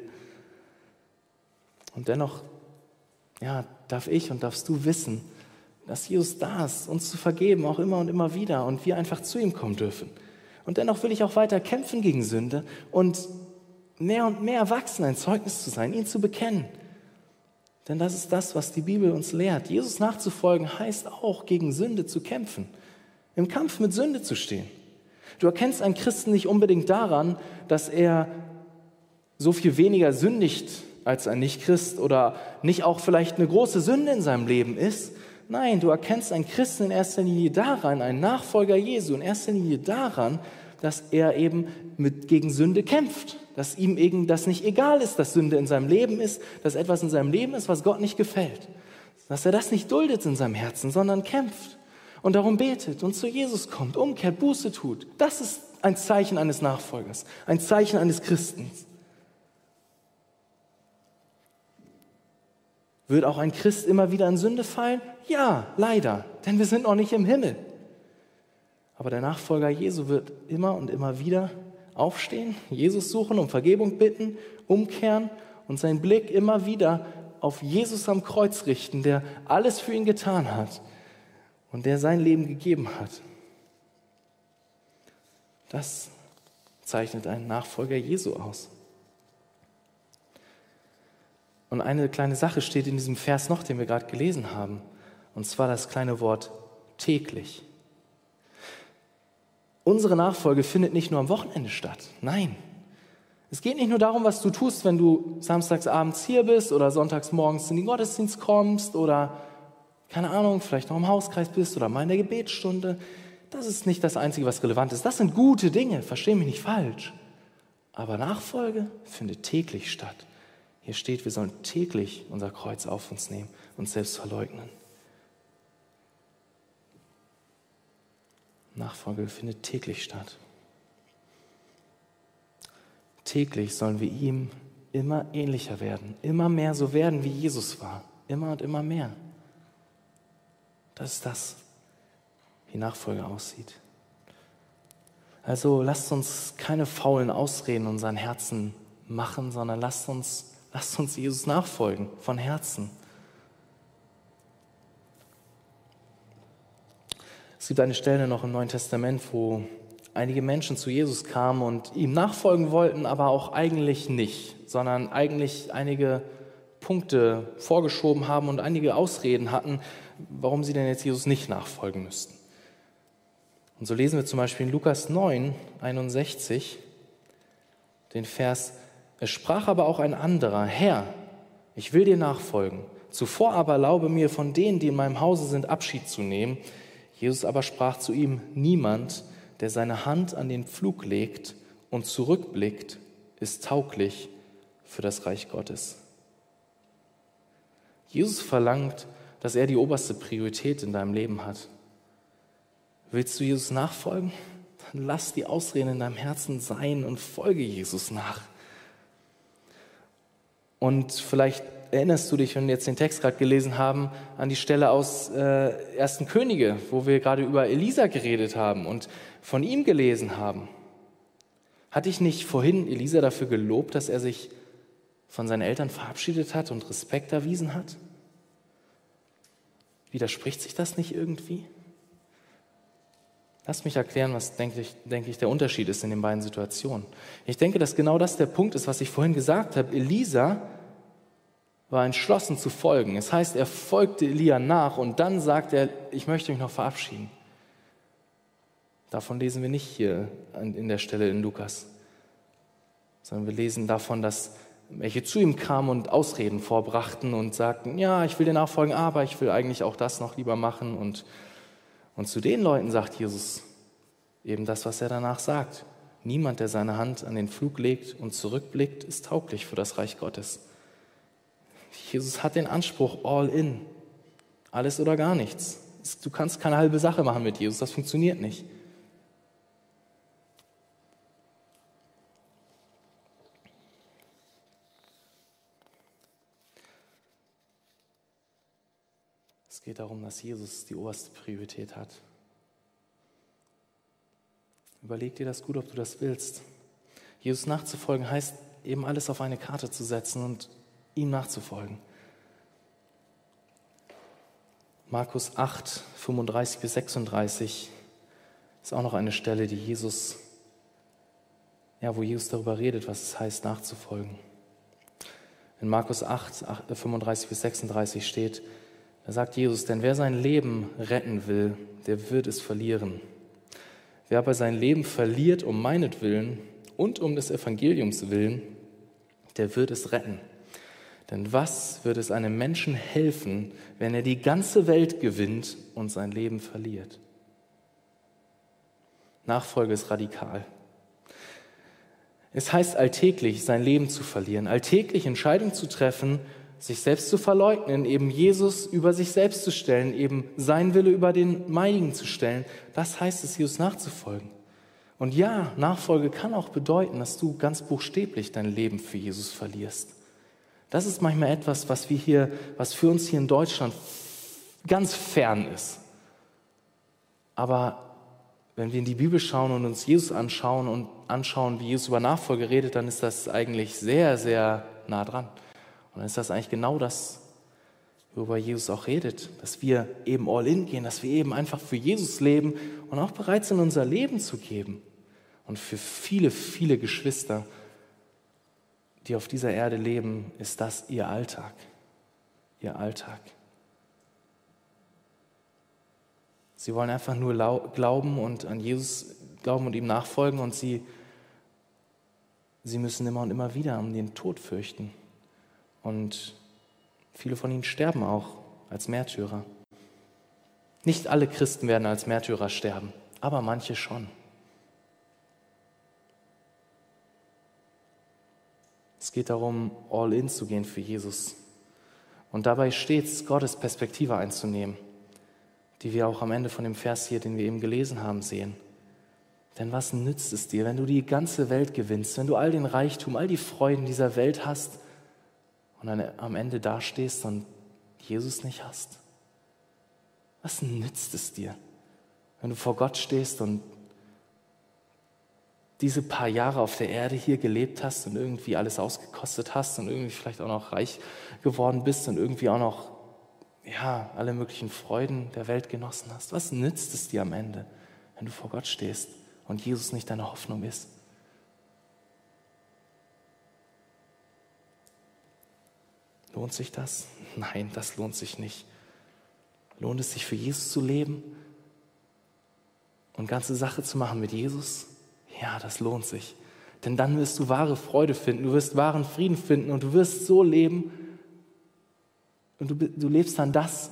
Und dennoch, ja, darf ich und darfst du wissen, dass Jesus da ist, uns zu vergeben, auch immer und immer wieder, und wir einfach zu ihm kommen dürfen. Und dennoch will ich auch weiter kämpfen gegen Sünde und mehr und mehr wachsen, ein Zeugnis zu sein, ihn zu bekennen. Denn das ist das, was die Bibel uns lehrt. Jesus nachzufolgen heißt auch, gegen Sünde zu kämpfen, im Kampf mit Sünde zu stehen. Du erkennst einen Christen nicht unbedingt daran, dass er so viel weniger sündigt als ein Nichtchrist oder nicht auch vielleicht eine große Sünde in seinem Leben ist, Nein, du erkennst einen Christen in erster Linie daran, einen Nachfolger Jesu in erster Linie daran, dass er eben mit, gegen Sünde kämpft, dass ihm eben das nicht egal ist, dass Sünde in seinem Leben ist, dass etwas in seinem Leben ist, was Gott nicht gefällt, dass er das nicht duldet in seinem Herzen, sondern kämpft und darum betet und zu Jesus kommt, umkehrt, Buße tut. Das ist ein Zeichen eines Nachfolgers, ein Zeichen eines Christens. Wird auch ein Christ immer wieder in Sünde fallen? Ja, leider, denn wir sind noch nicht im Himmel. Aber der Nachfolger Jesu wird immer und immer wieder aufstehen, Jesus suchen, um Vergebung bitten, umkehren und seinen Blick immer wieder auf Jesus am Kreuz richten, der alles für ihn getan hat und der sein Leben gegeben hat. Das zeichnet einen Nachfolger Jesu aus. Und eine kleine Sache steht in diesem Vers noch, den wir gerade gelesen haben. Und zwar das kleine Wort täglich. Unsere Nachfolge findet nicht nur am Wochenende statt. Nein. Es geht nicht nur darum, was du tust, wenn du samstags abends hier bist oder sonntags morgens in den Gottesdienst kommst oder, keine Ahnung, vielleicht noch im Hauskreis bist oder mal in der Gebetsstunde. Das ist nicht das Einzige, was relevant ist. Das sind gute Dinge, versteh mich nicht falsch. Aber Nachfolge findet täglich statt. Hier steht, wir sollen täglich unser Kreuz auf uns nehmen und selbst verleugnen. Nachfolge findet täglich statt. Täglich sollen wir ihm immer ähnlicher werden, immer mehr so werden, wie Jesus war, immer und immer mehr. Das ist das, wie Nachfolge aussieht. Also lasst uns keine faulen Ausreden unseren Herzen machen, sondern lasst uns Lasst uns Jesus nachfolgen von Herzen. gibt eine Stelle noch im Neuen Testament, wo einige Menschen zu Jesus kamen und ihm nachfolgen wollten, aber auch eigentlich nicht, sondern eigentlich einige Punkte vorgeschoben haben und einige Ausreden hatten, warum sie denn jetzt Jesus nicht nachfolgen müssten. Und so lesen wir zum Beispiel in Lukas 9, 61 den Vers, es sprach aber auch ein anderer, Herr, ich will dir nachfolgen. Zuvor aber erlaube mir von denen, die in meinem Hause sind, Abschied zu nehmen. Jesus aber sprach zu ihm, niemand, der seine Hand an den Pflug legt und zurückblickt, ist tauglich für das Reich Gottes. Jesus verlangt, dass er die oberste Priorität in deinem Leben hat. Willst du Jesus nachfolgen? Dann lass die Ausreden in deinem Herzen sein und folge Jesus nach. Und vielleicht erinnerst du dich, wenn wir jetzt den Text gerade gelesen haben, an die Stelle aus äh, Ersten Könige, wo wir gerade über Elisa geredet haben und von ihm gelesen haben. Hatte ich nicht vorhin Elisa dafür gelobt, dass er sich von seinen Eltern verabschiedet hat und Respekt erwiesen hat? Widerspricht sich das nicht irgendwie? Lass mich erklären, was, denke ich, denke ich, der Unterschied ist in den beiden Situationen. Ich denke, dass genau das der Punkt ist, was ich vorhin gesagt habe. Elisa war entschlossen zu folgen. Es heißt, er folgte Elia nach und dann sagt er, ich möchte mich noch verabschieden. Davon lesen wir nicht hier in der Stelle in Lukas, sondern wir lesen davon, dass welche zu ihm kamen und Ausreden vorbrachten und sagten, ja, ich will dir nachfolgen, aber ich will eigentlich auch das noch lieber machen. Und, und zu den Leuten sagt Jesus eben das, was er danach sagt. Niemand, der seine Hand an den Flug legt und zurückblickt, ist tauglich für das Reich Gottes. Jesus hat den Anspruch, all in. Alles oder gar nichts. Du kannst keine halbe Sache machen mit Jesus, das funktioniert nicht. Es geht darum, dass Jesus die oberste Priorität hat. Überleg dir das gut, ob du das willst. Jesus nachzufolgen heißt eben alles auf eine Karte zu setzen und ihm nachzufolgen. Markus 8, 35 bis 36 ist auch noch eine Stelle, die Jesus, ja, wo Jesus darüber redet, was es heißt, nachzufolgen. In Markus 8, 35 bis 36 steht, da sagt Jesus, denn wer sein Leben retten will, der wird es verlieren. Wer aber sein Leben verliert um meinetwillen und um des Evangeliums willen, der wird es retten. Denn was wird es einem Menschen helfen, wenn er die ganze Welt gewinnt und sein Leben verliert? Nachfolge ist radikal. Es heißt alltäglich, sein Leben zu verlieren, alltäglich Entscheidungen zu treffen, sich selbst zu verleugnen, eben Jesus über sich selbst zu stellen, eben sein Wille über den meinigen zu stellen. Das heißt es, Jesus nachzufolgen. Und ja, Nachfolge kann auch bedeuten, dass du ganz buchstäblich dein Leben für Jesus verlierst. Das ist manchmal etwas, was wir hier, was für uns hier in Deutschland ganz fern ist. Aber wenn wir in die Bibel schauen und uns Jesus anschauen und anschauen, wie Jesus über Nachfolge redet, dann ist das eigentlich sehr, sehr nah dran. Und dann ist das eigentlich genau das, worüber Jesus auch redet, dass wir eben all in gehen, dass wir eben einfach für Jesus leben und auch bereit sind, unser Leben zu geben. Und für viele, viele Geschwister die auf dieser Erde leben, ist das ihr Alltag. Ihr Alltag. Sie wollen einfach nur glauben und an Jesus glauben und ihm nachfolgen und sie, sie müssen immer und immer wieder um den Tod fürchten. Und viele von ihnen sterben auch als Märtyrer. Nicht alle Christen werden als Märtyrer sterben, aber manche schon. Es geht darum, all in zu gehen für Jesus. Und dabei stets Gottes Perspektive einzunehmen, die wir auch am Ende von dem Vers hier, den wir eben gelesen haben, sehen. Denn was nützt es dir, wenn du die ganze Welt gewinnst, wenn du all den Reichtum, all die Freuden dieser Welt hast und dann am Ende dastehst und Jesus nicht hast? Was nützt es dir, wenn du vor Gott stehst und diese paar Jahre auf der Erde hier gelebt hast und irgendwie alles ausgekostet hast und irgendwie vielleicht auch noch reich geworden bist und irgendwie auch noch ja, alle möglichen Freuden der Welt genossen hast? Was nützt es dir am Ende, wenn du vor Gott stehst und Jesus nicht deine Hoffnung ist? Lohnt sich das? Nein, das lohnt sich nicht. Lohnt es sich für Jesus zu leben und ganze Sache zu machen mit Jesus? Ja, das lohnt sich. Denn dann wirst du wahre Freude finden, du wirst wahren Frieden finden und du wirst so leben und du, du lebst dann das,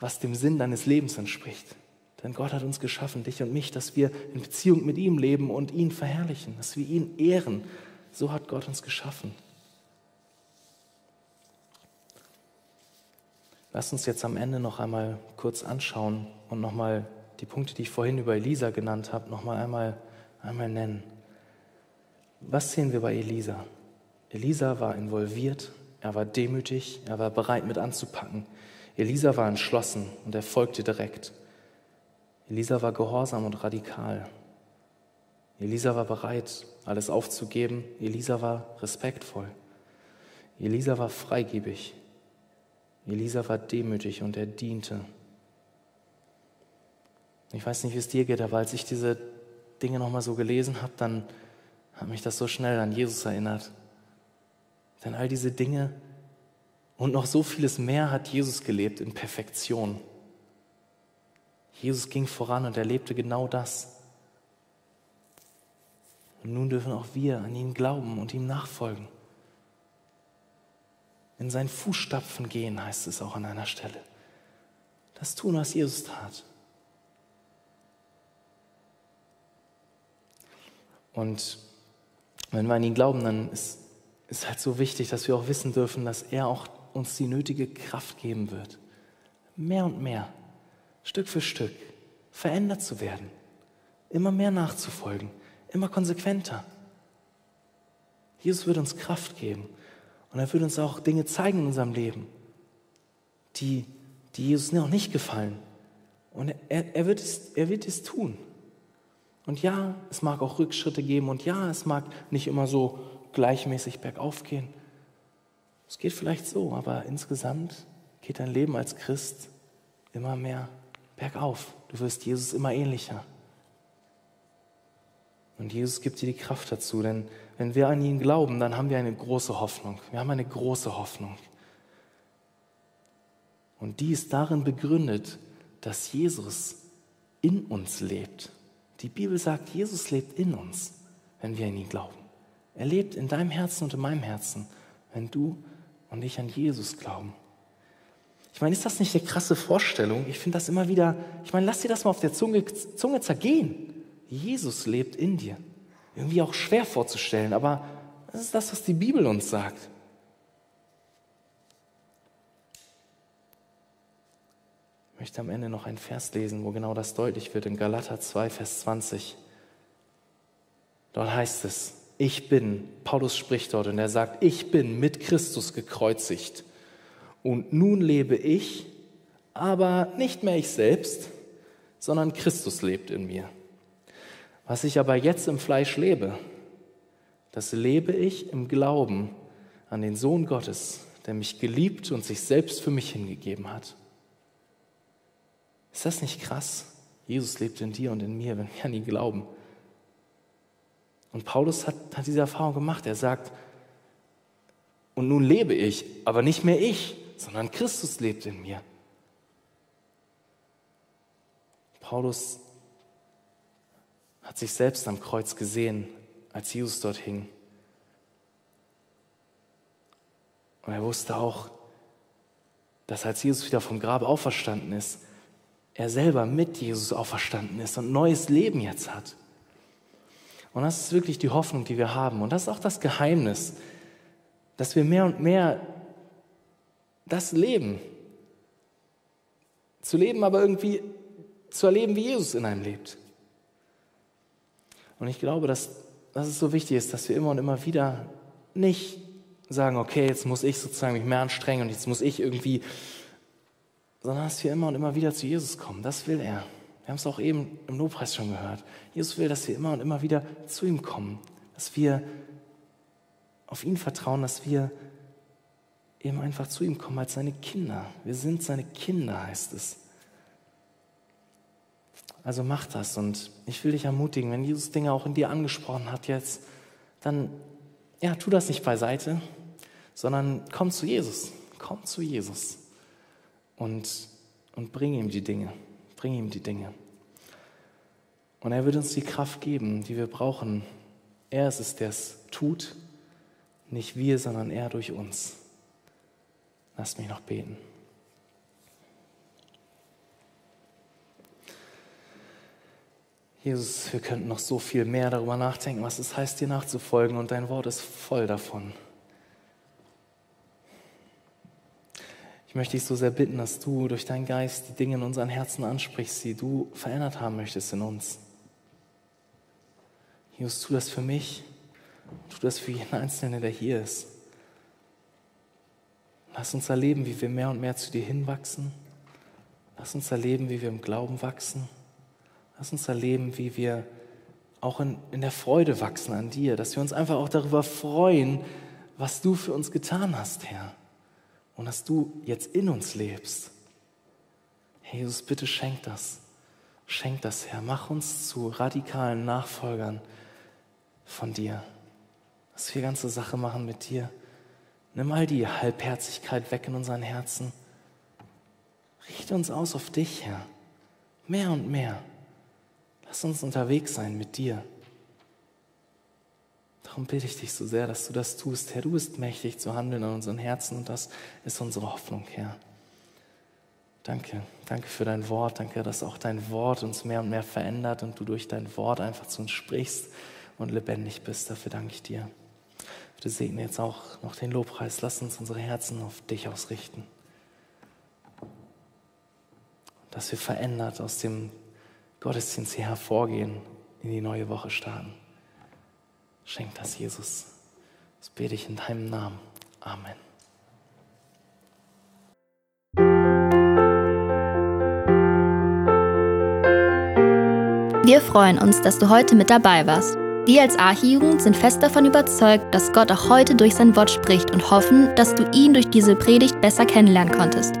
was dem Sinn deines Lebens entspricht. Denn Gott hat uns geschaffen, dich und mich, dass wir in Beziehung mit ihm leben und ihn verherrlichen, dass wir ihn ehren. So hat Gott uns geschaffen. Lass uns jetzt am Ende noch einmal kurz anschauen und nochmal die Punkte, die ich vorhin über Elisa genannt habe, nochmal einmal, einmal nennen. Was sehen wir bei Elisa? Elisa war involviert, er war demütig, er war bereit mit anzupacken. Elisa war entschlossen und er folgte direkt. Elisa war gehorsam und radikal. Elisa war bereit, alles aufzugeben. Elisa war respektvoll. Elisa war freigebig. Elisa war demütig und er diente. Ich weiß nicht, wie es dir geht, aber als ich diese Dinge nochmal so gelesen habe, dann hat mich das so schnell an Jesus erinnert. Denn all diese Dinge und noch so vieles mehr hat Jesus gelebt in Perfektion. Jesus ging voran und er lebte genau das. Und nun dürfen auch wir an ihn glauben und ihm nachfolgen in seinen Fußstapfen gehen, heißt es auch an einer Stelle. Das tun, was Jesus tat. Und wenn wir an ihn glauben, dann ist es halt so wichtig, dass wir auch wissen dürfen, dass er auch uns die nötige Kraft geben wird. Mehr und mehr, Stück für Stück, verändert zu werden, immer mehr nachzufolgen, immer konsequenter. Jesus wird uns Kraft geben. Und er wird uns auch Dinge zeigen in unserem Leben, die, die Jesus noch nicht gefallen. Und er, er, wird es, er wird es tun. Und ja, es mag auch Rückschritte geben und ja, es mag nicht immer so gleichmäßig bergauf gehen. Es geht vielleicht so, aber insgesamt geht dein Leben als Christ immer mehr bergauf. Du wirst Jesus immer ähnlicher. Und Jesus gibt dir die Kraft dazu, denn wenn wir an ihn glauben, dann haben wir eine große Hoffnung. Wir haben eine große Hoffnung. Und die ist darin begründet, dass Jesus in uns lebt. Die Bibel sagt, Jesus lebt in uns, wenn wir an ihn glauben. Er lebt in deinem Herzen und in meinem Herzen, wenn du und ich an Jesus glauben. Ich meine, ist das nicht eine krasse Vorstellung? Ich finde das immer wieder, ich meine, lass dir das mal auf der Zunge, Zunge zergehen. Jesus lebt in dir irgendwie auch schwer vorzustellen, aber das ist das, was die Bibel uns sagt. Ich möchte am Ende noch einen Vers lesen, wo genau das deutlich wird, in Galater 2, Vers 20. Dort heißt es, ich bin, Paulus spricht dort und er sagt, ich bin mit Christus gekreuzigt und nun lebe ich, aber nicht mehr ich selbst, sondern Christus lebt in mir. Was ich aber jetzt im Fleisch lebe, das lebe ich im Glauben an den Sohn Gottes, der mich geliebt und sich selbst für mich hingegeben hat. Ist das nicht krass? Jesus lebt in dir und in mir, wenn wir an ihn glauben. Und Paulus hat, hat diese Erfahrung gemacht. Er sagt, und nun lebe ich, aber nicht mehr ich, sondern Christus lebt in mir. Paulus hat sich selbst am Kreuz gesehen, als Jesus dort hing. Und er wusste auch, dass als Jesus wieder vom Grab auferstanden ist, er selber mit Jesus auferstanden ist und neues Leben jetzt hat. Und das ist wirklich die Hoffnung, die wir haben. Und das ist auch das Geheimnis, dass wir mehr und mehr das leben. Zu leben, aber irgendwie zu erleben, wie Jesus in einem lebt. Und ich glaube, dass, dass es so wichtig ist, dass wir immer und immer wieder nicht sagen, okay, jetzt muss ich sozusagen mich mehr anstrengen und jetzt muss ich irgendwie, sondern dass wir immer und immer wieder zu Jesus kommen. Das will er. Wir haben es auch eben im Lobpreis schon gehört. Jesus will, dass wir immer und immer wieder zu ihm kommen, dass wir auf ihn vertrauen, dass wir eben einfach zu ihm kommen als seine Kinder. Wir sind seine Kinder, heißt es. Also mach das und ich will dich ermutigen, wenn Jesus Dinge auch in dir angesprochen hat jetzt, dann ja, tu das nicht beiseite, sondern komm zu Jesus. Komm zu Jesus und, und bring ihm die Dinge. Bring ihm die Dinge. Und er wird uns die Kraft geben, die wir brauchen. Er ist es, der es tut, nicht wir, sondern er durch uns. Lasst mich noch beten. Jesus, wir könnten noch so viel mehr darüber nachdenken, was es heißt, dir nachzufolgen, und dein Wort ist voll davon. Ich möchte dich so sehr bitten, dass du durch deinen Geist die Dinge in unseren Herzen ansprichst, die du verändert haben möchtest in uns. Jesus, tu das für mich, tu das für jeden Einzelnen, der hier ist. Lass uns erleben, wie wir mehr und mehr zu dir hinwachsen. Lass uns erleben, wie wir im Glauben wachsen. Lass uns erleben, wie wir auch in, in der Freude wachsen an dir, dass wir uns einfach auch darüber freuen, was du für uns getan hast, Herr. Und dass du jetzt in uns lebst. Herr Jesus, bitte schenk das. Schenk das, Herr. Mach uns zu radikalen Nachfolgern von dir. Dass wir ganze Sache machen mit dir. Nimm all die Halbherzigkeit weg in unseren Herzen. Richte uns aus auf dich, Herr. Mehr und mehr. Lass uns unterwegs sein mit dir. Darum bitte ich dich so sehr, dass du das tust, Herr. Du bist mächtig zu handeln in unseren Herzen und das ist unsere Hoffnung, Herr. Danke, danke für dein Wort. Danke, dass auch dein Wort uns mehr und mehr verändert und du durch dein Wort einfach zu uns sprichst und lebendig bist. Dafür danke ich dir. Bitte segne jetzt auch noch den Lobpreis. Lass uns unsere Herzen auf dich ausrichten. Dass wir verändert aus dem Gottesdienst hier hervorgehen, in die neue Woche starten. Schenk das, Jesus. Das bete ich in deinem Namen. Amen. Wir freuen uns, dass du heute mit dabei warst. Wir als Archijugend sind fest davon überzeugt, dass Gott auch heute durch sein Wort spricht und hoffen, dass du ihn durch diese Predigt besser kennenlernen konntest.